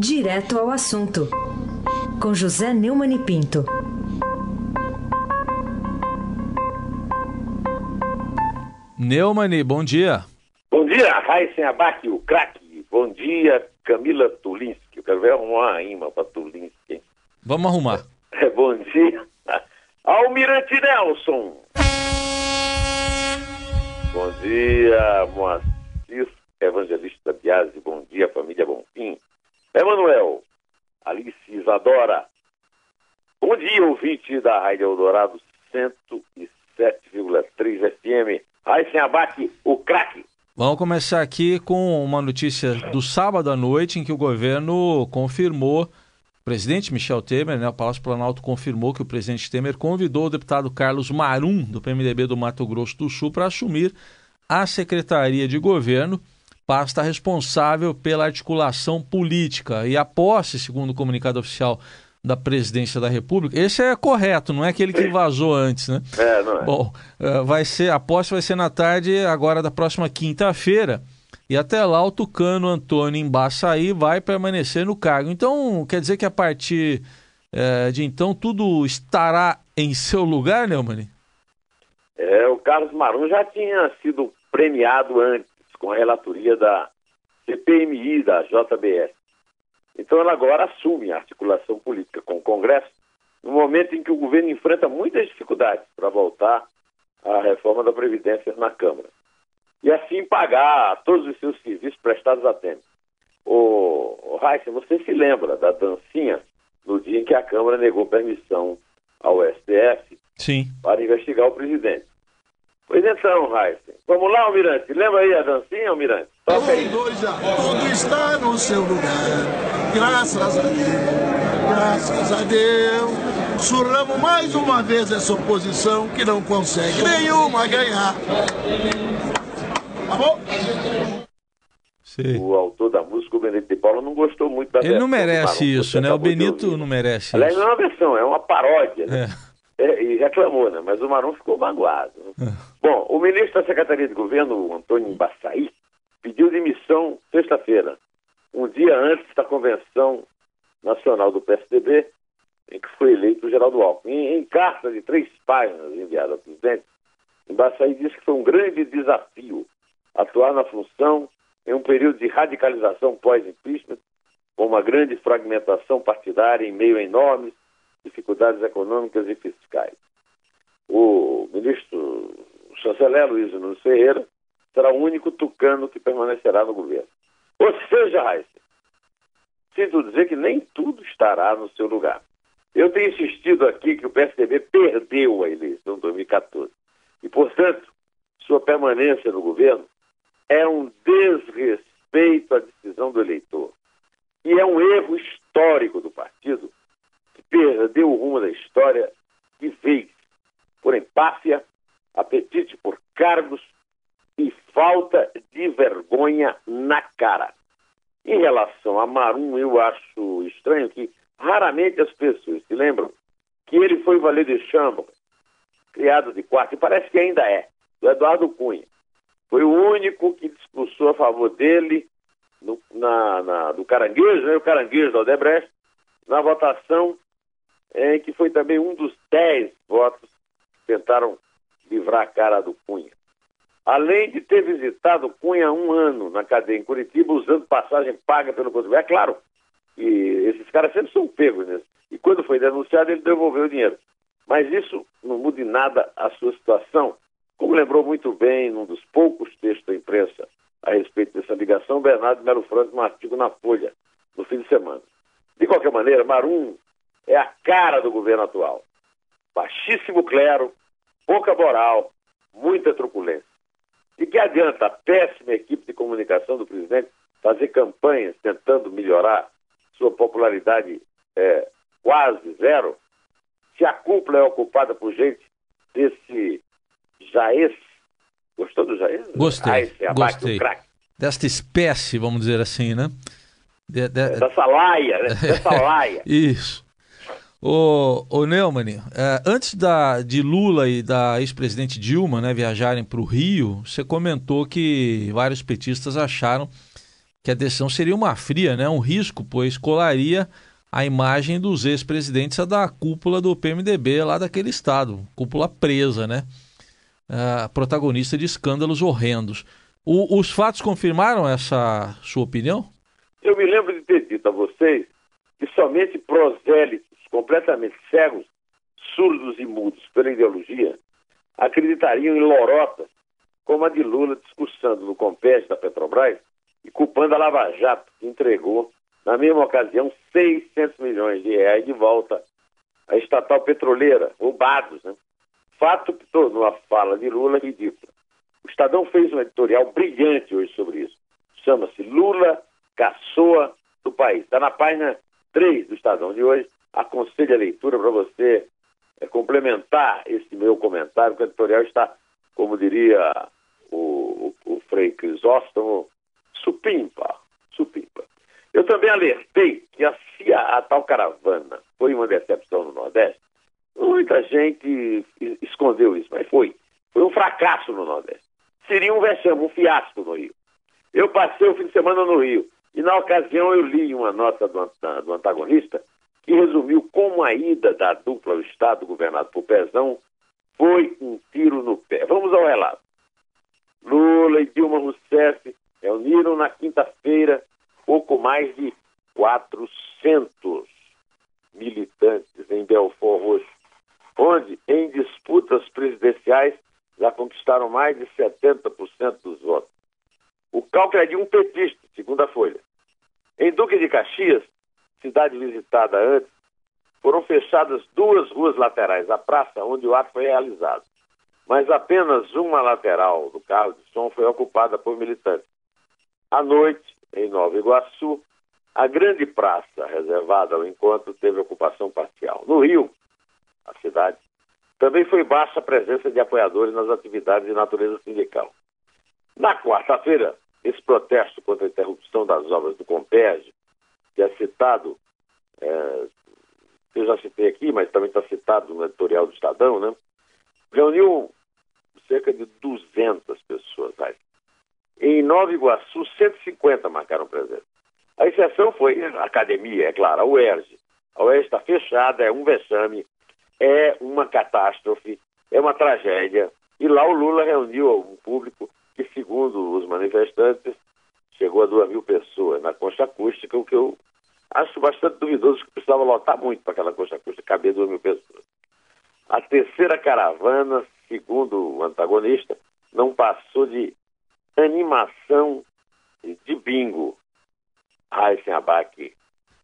Direto ao assunto, com José Neumann e Pinto. Neumann, bom dia. Bom dia, Raíssen Abac, o craque. Bom dia, Camila Tulinski. Eu quero ver arrumar a rima para Tulinski. Vamos arrumar. É, bom dia, Almirante Nelson. Bom dia, Moacir Evangelista Biasi. Bom dia, família Bonfim. Emanuel, Alice Isadora. Bom dia, ouvinte da Rádio Eldorado 107,3 FM. Raíssen Abac, o craque. Vamos começar aqui com uma notícia do sábado à noite em que o governo confirmou, o presidente Michel Temer, né, o Palácio Planalto confirmou que o presidente Temer convidou o deputado Carlos Marum, do PMDB do Mato Grosso do Sul, para assumir a Secretaria de Governo, pasta responsável pela articulação política. E a posse, segundo o comunicado oficial da presidência da República. Esse é correto, não é aquele que vazou antes, né? É, não é. Bom, eh, vai ser, a posse vai ser na tarde agora da próxima quinta-feira. E até lá o Tucano Antônio Embaçaí vai permanecer no cargo. Então, quer dizer que a partir eh, de então tudo estará em seu lugar, Neumann? É, o Carlos Marum já tinha sido premiado antes com a relatoria da CPMI, da JBS. Então ela agora assume a articulação política com o Congresso no momento em que o governo enfrenta muitas dificuldades para voltar à reforma da Previdência na Câmara. E assim pagar todos os seus serviços prestados a tempo. O, Heisen, você se lembra da dancinha no dia em que a Câmara negou permissão ao STF Sim. para investigar o presidente. Pois então, Heisen. Vamos lá, Almirante. Lembra aí a dancinha, Almirante? Toca aí. Tudo está no seu lugar. Graças a Deus. Graças a Deus. Surramos mais uma vez essa oposição que não consegue nenhuma ganhar. Tá bom? Sim. O autor da música, o Benito de Paula, não gostou muito da Ele versão não merece isso, né? O Benito não merece Aliás, isso. não é uma versão, é uma paródia. Né? É. É, e reclamou, né? Mas o Marum ficou magoado. né? Bom, o ministro da Secretaria de Governo, Antônio Embaçaí, pediu demissão sexta-feira, um dia antes da convenção nacional do PSDB, em que foi eleito o Geraldo Alckmin. Em, carta de três páginas enviada ao presidente, Embaçaí disse que foi um grande desafio atuar na função em um período de radicalização pós-impeachment, com uma grande fragmentação partidária em meio a enormes dificuldades econômicas e fiscais. O ministro chanceler Luiz Nunes Ferreira será o único tucano que permanecerá no governo. Ou seja, Raíssa, sinto dizer que nem tudo estará no seu lugar. Eu tenho insistido aqui que o PSDB perdeu a eleição de 2014 e, portanto, sua permanência no governo é um desrespeito à decisão do eleitor. E é um erro histórico do partido que perdeu o rumo da história de vez por empáfia, apetite por cargos e falta de vergonha na cara. Em relação a Marum, eu acho estranho que raramente as pessoas se lembram que ele foi valer de chambra, criado de quarto, e parece que ainda é, do Eduardo Cunha. Foi o único que discursou a favor dele no, na, na- do Caranguejo, né, o Caranguejo da Odebrecht, na votação em que foi também um dos dez votos que tentaram livrar a cara do Cunha. Além de ter visitado Cunha um ano na cadeia em Curitiba, usando passagem paga pelo contribuinte. É claro, e esses caras sempre são pegos nisso. E quando foi denunciado, ele devolveu o dinheiro. Mas isso não muda em nada a sua situação. Como lembrou muito bem num dos poucos textos da imprensa a respeito dessa ligação, Bernardo Melo Franco, num artigo na Folha, no fim de semana. De qualquer maneira, Marum é a cara do governo atual. Baixíssimo clero, pouca moral, muita truculência. De que adianta a péssima equipe de comunicação do presidente fazer campanhas tentando melhorar sua popularidade é, quase zero, se a cúpula é ocupada por gente desse Jaez. Gostou do Jaez? Gostei, Ah, esse abate gostei. craque. Desta espécie, vamos dizer assim, né? De- de- Dessa laia, né? Dessa laia. Isso. Ô, ô Neumann, é, antes da, de Lula e da ex-presidente Dilma né, viajarem para o Rio, você comentou que vários petistas acharam que a decisão seria uma fria, né? um risco, pois colaria a imagem dos ex-presidentes da cúpula do PMDB lá daquele estado, cúpula presa, né? Uh, protagonista de escândalos horrendos. O, os fatos confirmaram essa sua opinião? Eu me lembro de ter dito a vocês que somente prosélitos completamente cegos, surdos e mudos pela ideologia acreditariam em lorotas como a de Lula discursando no Compete da Petrobras e culpando a Lava Jato, que entregou, na mesma ocasião, 600 milhões de reais de volta à estatal petroleira, roubados. Né? Fato que tornou a fala de Lula ridícula. O Estadão fez um editorial brilhante hoje sobre isso. Chama-se Lula Caçoa do País. Está na página 3 do Estadão de hoje. Aconselho a leitura para você é, complementar esse meu comentário, que o editorial está, como diria o, o, o Frei Crisóstomo, supimpa, supimpa. Eu também alertei que a, a tal caravana foi uma decepção no Nordeste, muita gente escondeu isso, mas foi. Foi um fracasso no Nordeste. Seria um vexame, um fiasco no Rio. Eu passei o fim de semana no Rio e, na ocasião, eu li uma nota do, do antagonista que resumiu como a ida da dupla ao Estado governado por Pezão foi um tiro no pé. Vamos ao relato. Lula e Dilma Rousseff reuniram na quinta-feira pouco mais de 400 militantes em Belfort Roxo, onde, em disputas presidenciais, já conquistaram mais de 70% dos votos. O cálculo é de um petista, segundo a Folha. Em Duque de Caxias, cidade visitada antes, foram fechadas duas ruas laterais, a praça onde o ato foi realizado. Mas apenas uma lateral do carro de som foi ocupada por militantes. À noite, em Nova Iguaçu, a grande praça reservada ao encontro teve ocupação parcial. No Rio, a cidade, também foi baixa a presença de apoiadores nas atividades de natureza sindical. Na quarta-feira, esse protesto contra a interrupção das obras do Compérgio que é citado, é, eu já citei aqui, mas também está citado no editorial do Estadão, né? reuniu cerca de 200 pessoas. Aí. Em Nova Iguaçu, 150 marcaram presença. A exceção foi a academia, é claro, a UERJ. A UERJ está fechada, é um vexame, é uma catástrofe, é uma tragédia. E lá o Lula reuniu um público que, segundo os manifestantes, chegou a duas mil pessoas na concha acústica, o que eu acho bastante duvidoso que precisava lotar muito para aquela concha acústica, caber duas mil pessoas. A terceira caravana, segundo o antagonista, não passou de animação de bingo. Raíssen Abac.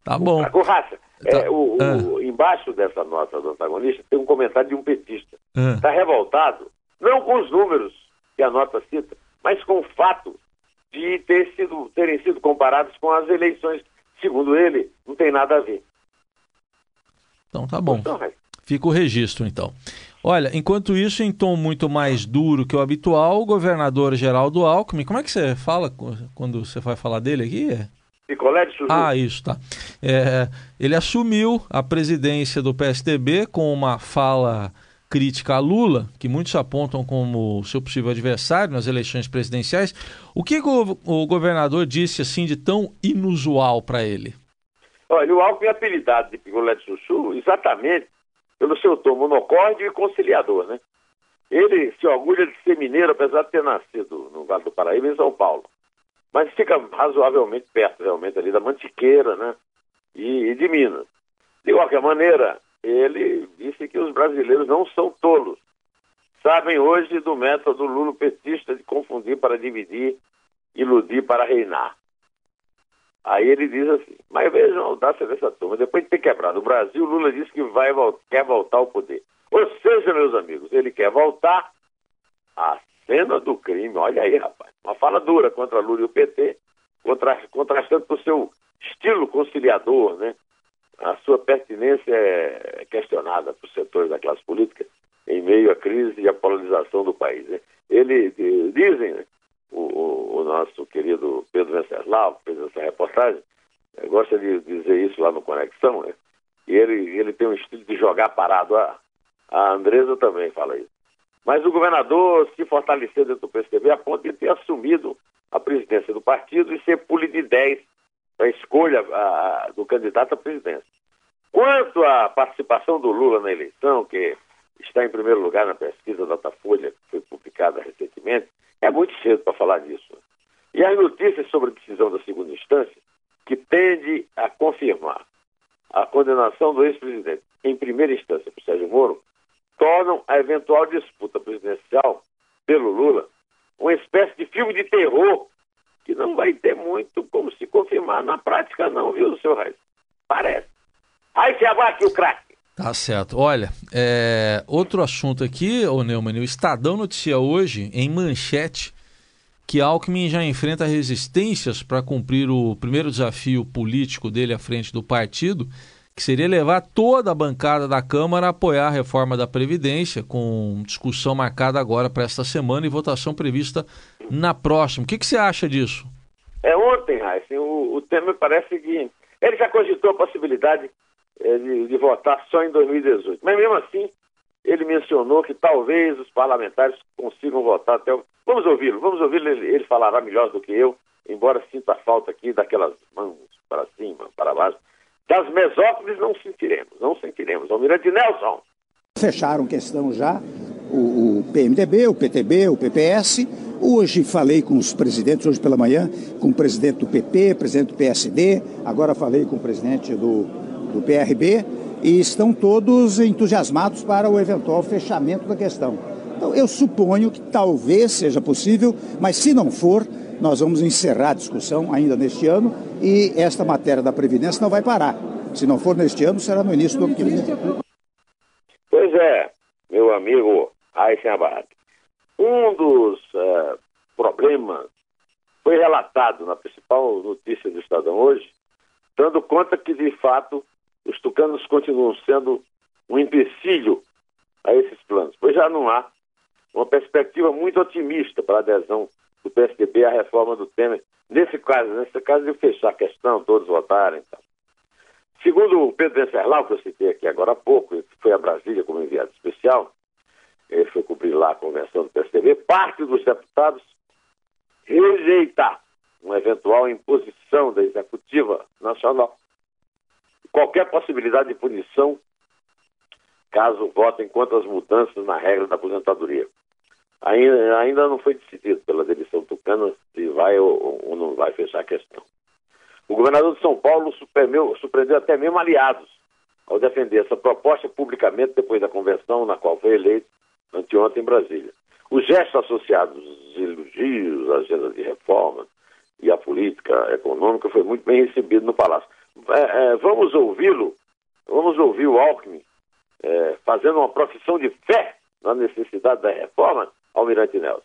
Tá bom. O, Raça, tá. é, o, ah. o, embaixo dessa nota do antagonista tem um comentário de um petista. Está ah. revoltado, não com os números que a nota cita, mas com o fato de ter sido, terem sido comparados com as eleições. Segundo ele, não tem nada a ver. Então tá bom. Então, Fica o registro, então. Olha, enquanto isso, em tom muito mais duro que o habitual, o governador Geraldo Alckmin, como é que você fala quando você vai falar dele aqui? Picolé de. Ah, isso, tá. É, ele assumiu a presidência do PSDB com uma fala crítica a Lula, que muitos apontam como seu possível adversário nas eleições presidenciais. O que o governador disse assim de tão inusual para ele? Olha, o Alckmin é apelidado de picolé de chuchu exatamente pelo seu tom monocórdio e conciliador, né? Ele se orgulha de ser mineiro, apesar de ter nascido no Vale do Paraíba, em São Paulo. Mas fica razoavelmente perto, realmente, ali da Mantiqueira, né? E, e de Minas. De qualquer maneira, ele disse que os brasileiros não são tolos. Sabem hoje do método lulopetista de confundir para dividir, iludir para reinar. Aí ele diz assim, mas vejam a audácia dessa turma, depois de ter quebrado o Brasil, Lula disse que vai, quer voltar ao poder. Ou seja, meus amigos, ele quer voltar à cena do crime. Olha aí, rapaz, uma fala dura contra Lula e o PT, contrastando com o seu estilo conciliador, né? A sua pertinência é questionada por setores da classe política em meio à crise e à polarização do país. Né? Ele, dizem, né? o, o, nosso querido Pedro Venceslau, fez essa reportagem, eh, gosta de dizer isso lá no Conexão, né? e ele, ele tem um estilo de jogar parado. A, a Andresa também fala isso. Mas o governador se fortaleceu dentro do PSDB a ponto de ter assumido a presidência do partido e ser pule de 10 para a escolha a, do candidato à presidência. Quanto à participação do Lula na eleição, que está em primeiro lugar na pesquisa Datafolha, que foi publicada recentemente, é muito cedo para falar disso. E as notícias sobre a decisão da segunda instância, que tende a confirmar a condenação do ex-presidente em primeira instância por Sérgio Moro, tornam a eventual disputa presidencial pelo Lula uma espécie de filme de terror que não vai ter muito como se confirmar na prática, não, viu, senhor Reis? Parece. Aí se abate o craque. Tá certo. Olha, é... outro assunto aqui, ô Neumann, o Estadão noticia hoje, em manchete, que Alckmin já enfrenta resistências para cumprir o primeiro desafio político dele à frente do partido, que seria levar toda a bancada da Câmara a apoiar a reforma da Previdência, com discussão marcada agora para esta semana e votação prevista na próxima. O que, que você acha disso? É ontem, Raíssa, o, o Temer parece que. Ele já cogitou a possibilidade de, de votar só em 2018. Mas mesmo assim, ele mencionou que talvez os parlamentares consigam votar até o. Vamos ouvi-lo, vamos ouvi-lo, ele, ele falará melhor do que eu, embora sinta falta aqui daquelas mãos para cima, para baixo das mesópolis não sentiremos, não sentiremos. Almirante Nelson. Fecharam questão já o, o, PMDB, o PTB, o PPS. Hoje falei com os presidentes, hoje pela manhã, com o presidente do PP, presidente do PSD, agora falei com o presidente do, do PRB e estão todos entusiasmados para o eventual fechamento da questão. Então, eu suponho que talvez seja possível, mas se não for, nós vamos encerrar a discussão ainda neste ano e esta matéria da Previdência não vai parar. Se não for neste ano, será no início do ano que vem. Pois é, meu amigo Abad. Um dos uh, problemas foi relatado na principal notícia do Estadão hoje, dando conta que, de fato, os tucanos continuam sendo um empecilho a esses planos, pois já não há uma perspectiva muito otimista para a adesão do PSDB à reforma do Temer. Nesse caso, nesse caso de fechar a questão, todos votarem. Então. Segundo o Pedro Venceslau, que eu citei aqui agora há pouco, que foi a Brasília como enviado especial, ele foi cobrir lá a convenção do PSDB, parte dos deputados rejeitar uma eventual imposição da Executiva Nacional, qualquer possibilidade de punição caso votem contra as mudanças na regra da aposentadoria. Ainda, ainda não foi decidido pela demissão tucana se vai ou, ou, não vai fechar a questão. O governador de São Paulo surpreendeu, surpreendeu até mesmo aliados ao defender essa proposta publicamente depois da convenção na qual foi eleito anteontem em Brasília. Os gestos associados aos elogios, à agenda de reforma e à política econômica foi muito bem recebido no Palácio. É, é, vamos ouvi-lo, vamos ouvir o Alckmin é, fazendo uma profissão de fé na necessidade da reforma Almirante Nelson.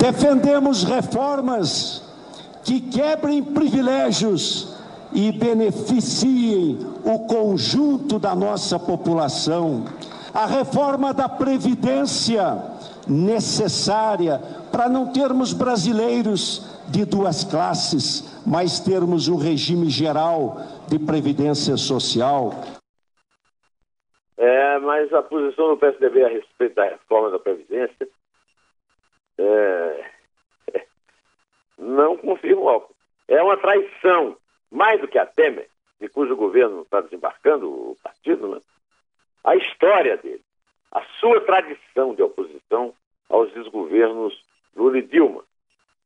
Defendemos reformas que quebrem privilégios e beneficiem o conjunto da nossa população. A reforma da Previdência, necessária para não termos brasileiros de duas classes, mas termos um regime geral de previdência social. É, mas a posição do PSDB a respeito da reforma da Previdência é, não confirma. É uma traição, mais do que a Temer, de cujo governo está desembarcando o partido, né? a história dele, a sua tradição de oposição aos desgovernos Lula e Dilma,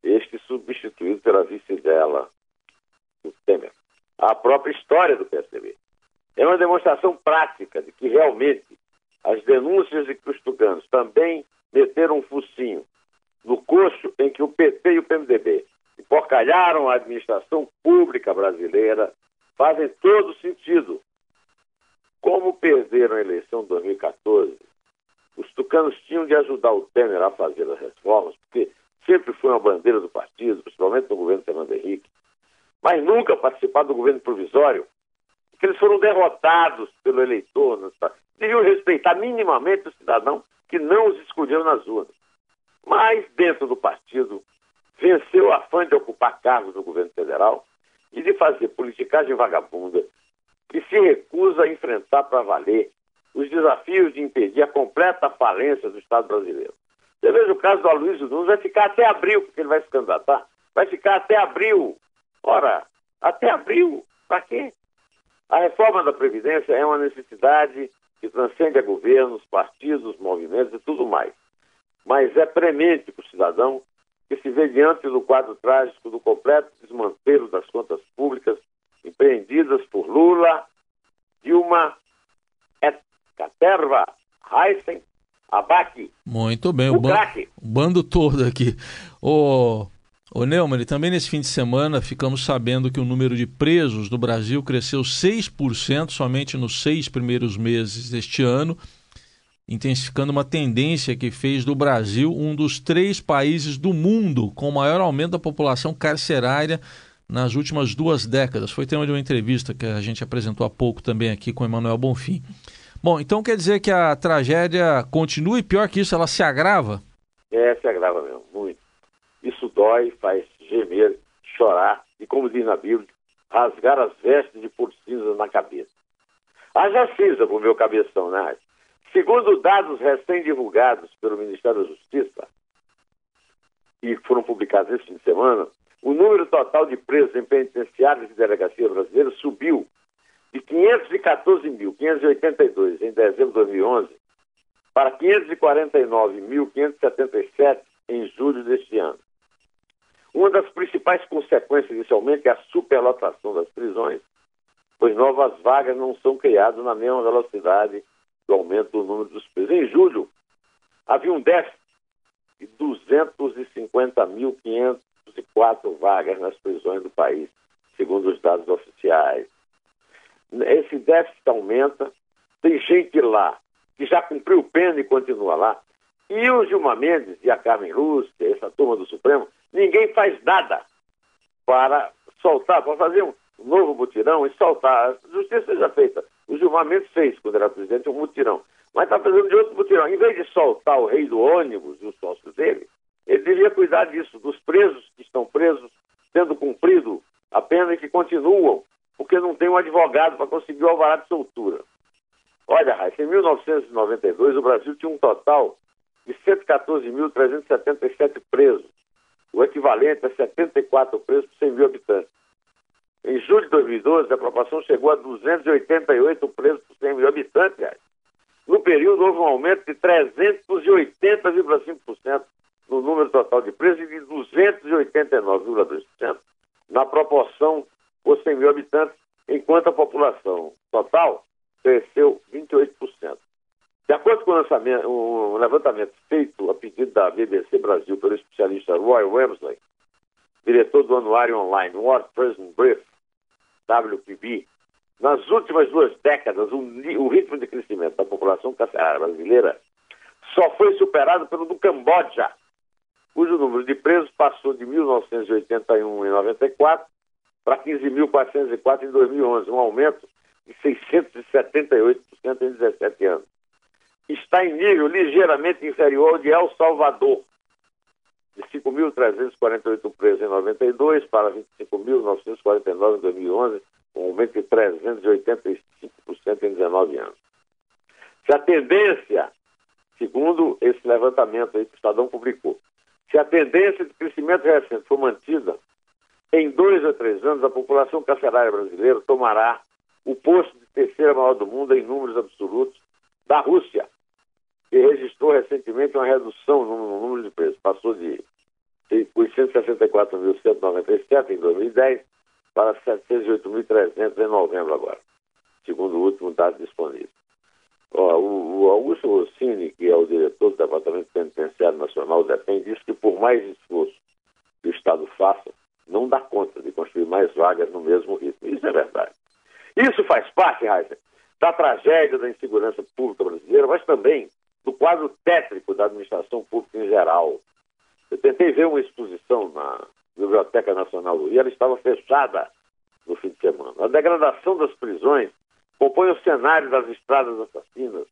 este substituído pela vice dela, o Temer. A própria história do PSDB. É uma demonstração prática de que realmente as denúncias de que os tucanos também meteram um focinho no curso em que o PT e o PMDB porcalharam a administração pública brasileira fazem todo sentido. Como perderam a eleição de 2014, os tucanos tinham de ajudar o Temer a fazer as reformas, porque sempre foi uma bandeira do partido, principalmente no governo Fernando Henrique, mas nunca participar do governo provisório, porque eles foram derrotados pelo eleitor. Deviam respeitar minimamente o cidadão que não os escolheu nas urnas. Mas, dentro do partido, venceu o afã de ocupar cargos no governo federal e de fazer politicagem vagabunda que se recusa a enfrentar para valer os desafios de impedir a completa falência do Estado brasileiro. Você veja o caso do Aloysio Nunes, vai ficar até abril, porque ele vai se candidatar, vai ficar até abril. Ora, até abril, para quê? A reforma da Previdência é uma necessidade que transcende a governos, partidos, movimentos e tudo mais. Mas é premente para o cidadão que se vê diante do quadro trágico do completo desmantelo das contas públicas empreendidas por Lula, Dilma, Caterva, Heisen, Abac. Muito bem, o, o, ban o bando todo aqui. O, o Neumann, também nesse fim de semana ficamos sabendo que o número de presos no Brasil cresceu 6% somente nos seis primeiros meses deste ano, intensificando uma tendência que fez do Brasil um dos três países do mundo com maior aumento da população carcerária nas últimas duas décadas. Foi tema de uma entrevista que a gente apresentou há pouco também aqui com Emanuel Bonfim. Bom, então quer dizer que a tragédia continua e pior que isso, ela se agrava? É, se agrava mesmo, muito. Isso dói, faz gemer, chorar e, como diz na Bíblia, rasgar as vestes de por cinza na cabeça. Haja cinza pro meu cabeção, né? Segundo dados recém-divulgados pelo Ministério da Justiça, e foram publicados esse fim de semana, o número total de presos em penitenciários e delegacia brasileira subiu de 514.582 em dezembro de 2011 para 549.577 em julho deste ano. Uma das principais consequências desse aumento é a superlotação das prisões, pois novas vagas não são criadas na mesma velocidade do aumento do número dos presos. Em julho, havia um déficit de 250.504 vagas nas prisões do país, segundo os dados oficiais. Esse déficit aumenta, tem gente lá que já cumpriu pena e continua lá. E o Gilmar Mendes e a Carmen Lúcia, essa turma do Supremo, ninguém faz nada para soltar, para fazer um novo mutirão e soltar. A justiça seja feita. O Gilmar fez, quando era presidente, um mutirão. Mas está fazendo de outro mutirão. Em vez de soltar o rei do ônibus e os sócios dele, ele devia cuidar disso, dos presos que estão presos, tendo cumprido a pena e que continuam, porque não tem um advogado para conseguir o alvará de soltura. Olha, Raíssa, em 1992 o Brasil tinha um total de 114.377 presos o equivalente a 74 presos por 100 mil habitantes. Em julho de 2012, a proporção chegou a 288 presos por 100 mil habitantes. No período, houve um aumento de 380,5% no número total de presos e de 289,2% na proporção por 100 mil habitantes, enquanto a população total cresceu 28%. De acordo com o, levantamento feito a pedido da BBC Brasil pelo especialista Roy Wemsley, diretor do anuário online World Prison Brief, WPB, nas últimas duas décadas, o, o ritmo de crescimento da população carcerária brasileira só foi superado pelo do Camboja, cujo número de presos passou de 1981 em 94 para 15.404 em 2011, um aumento de 678% em 17 anos está em nível ligeiramente inferior ao de El Salvador, de 5.348 presos em 92 para 25.949 em 2011, um aumento de 385% em 19 anos. Se a tendência, segundo esse levantamento aí que o Estadão publicou, se a tendência de crescimento recente for mantida, em dois ou três anos a população carcerária brasileira tomará o posto de terceira maior do mundo em números absolutos da Rússia, que registrou recentemente uma redução no número de presos. Passou de 864.197 em 2010 para 708.300 em novembro agora, segundo o último dado disponível. O, Augusto Rossini, que é o diretor do Departamento Penitenciário Nacional, depende disso que por mais esforço que o Estado faça, não dá conta de construir mais vagas no mesmo ritmo. Isso é verdade. Isso faz parte, Heiser, da tragédia da insegurança pública brasileira, mas também do quadro tétrico da administração pública em geral. Eu tentei ver uma exposição na Biblioteca Nacional do Rio, ela estava fechada no fim de semana. A degradação das prisões compõe o cenário das estradas assassinas,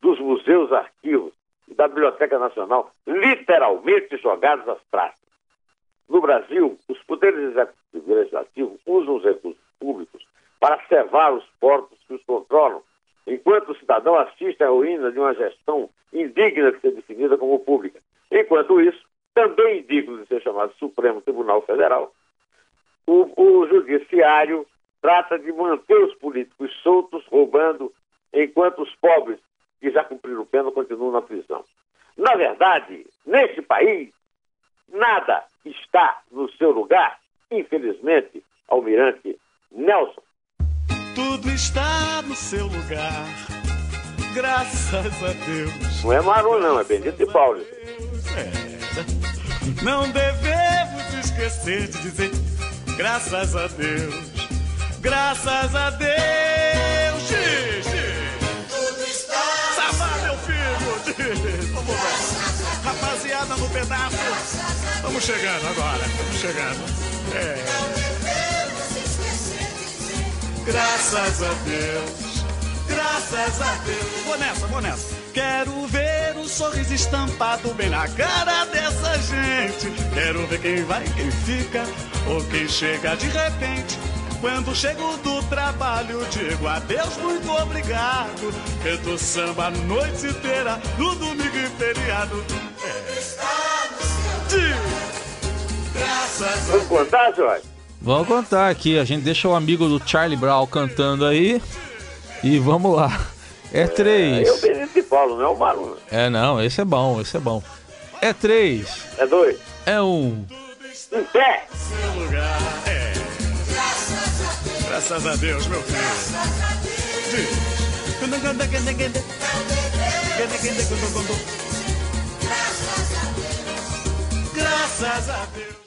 dos museus, arquivos e da Biblioteca Nacional, literalmente jogados às praças. No Brasil, os poderes executivo e legislativo usam os recursos públicos para cevar os portos que os controlam enquanto o cidadão assiste à ruína de uma gestão indigna de ser definida como pública. Enquanto isso, também digno de ser chamado Supremo Tribunal Federal, o, o judiciário trata de manter os políticos soltos, roubando, enquanto os pobres que já cumpriram pena continuam na prisão. Na verdade, neste país, nada está no seu lugar, infelizmente, almirante Nelson. Tudo está no seu lugar, graças a Deus. Não é Maru, não, é Benedito e Paulo. É. Não devemos esquecer de dizer graças a Deus, graças a Deus. Xixi. Tudo está. Sabá, meu filho. Vamos ver. Rapaziada no pedaço. Vamos chegando agora, vamos chegando. É. Graças a Deus, graças a Deus. Vou nessa, vou nessa. Quero ver o sorriso estampado bem na cara dessa gente. Quero ver quem vai, quem fica ou quem chega de repente. Quando chego do trabalho, digo adeus, muito obrigado. Canto samba a noite inteira, no domingo e feriado. É. Graças a Vamos contar, Jorge? Vamos contar aqui, a gente deixa o amigo do Charlie Brown cantando aí e vamos lá. É três. É o Benedito e Paulo, não é o Maru. É não, esse é bom, esse é bom. É três. É dois. É um. Em pé. seu lugar. É. Graças a Deus, meu filho. Graças a Deus.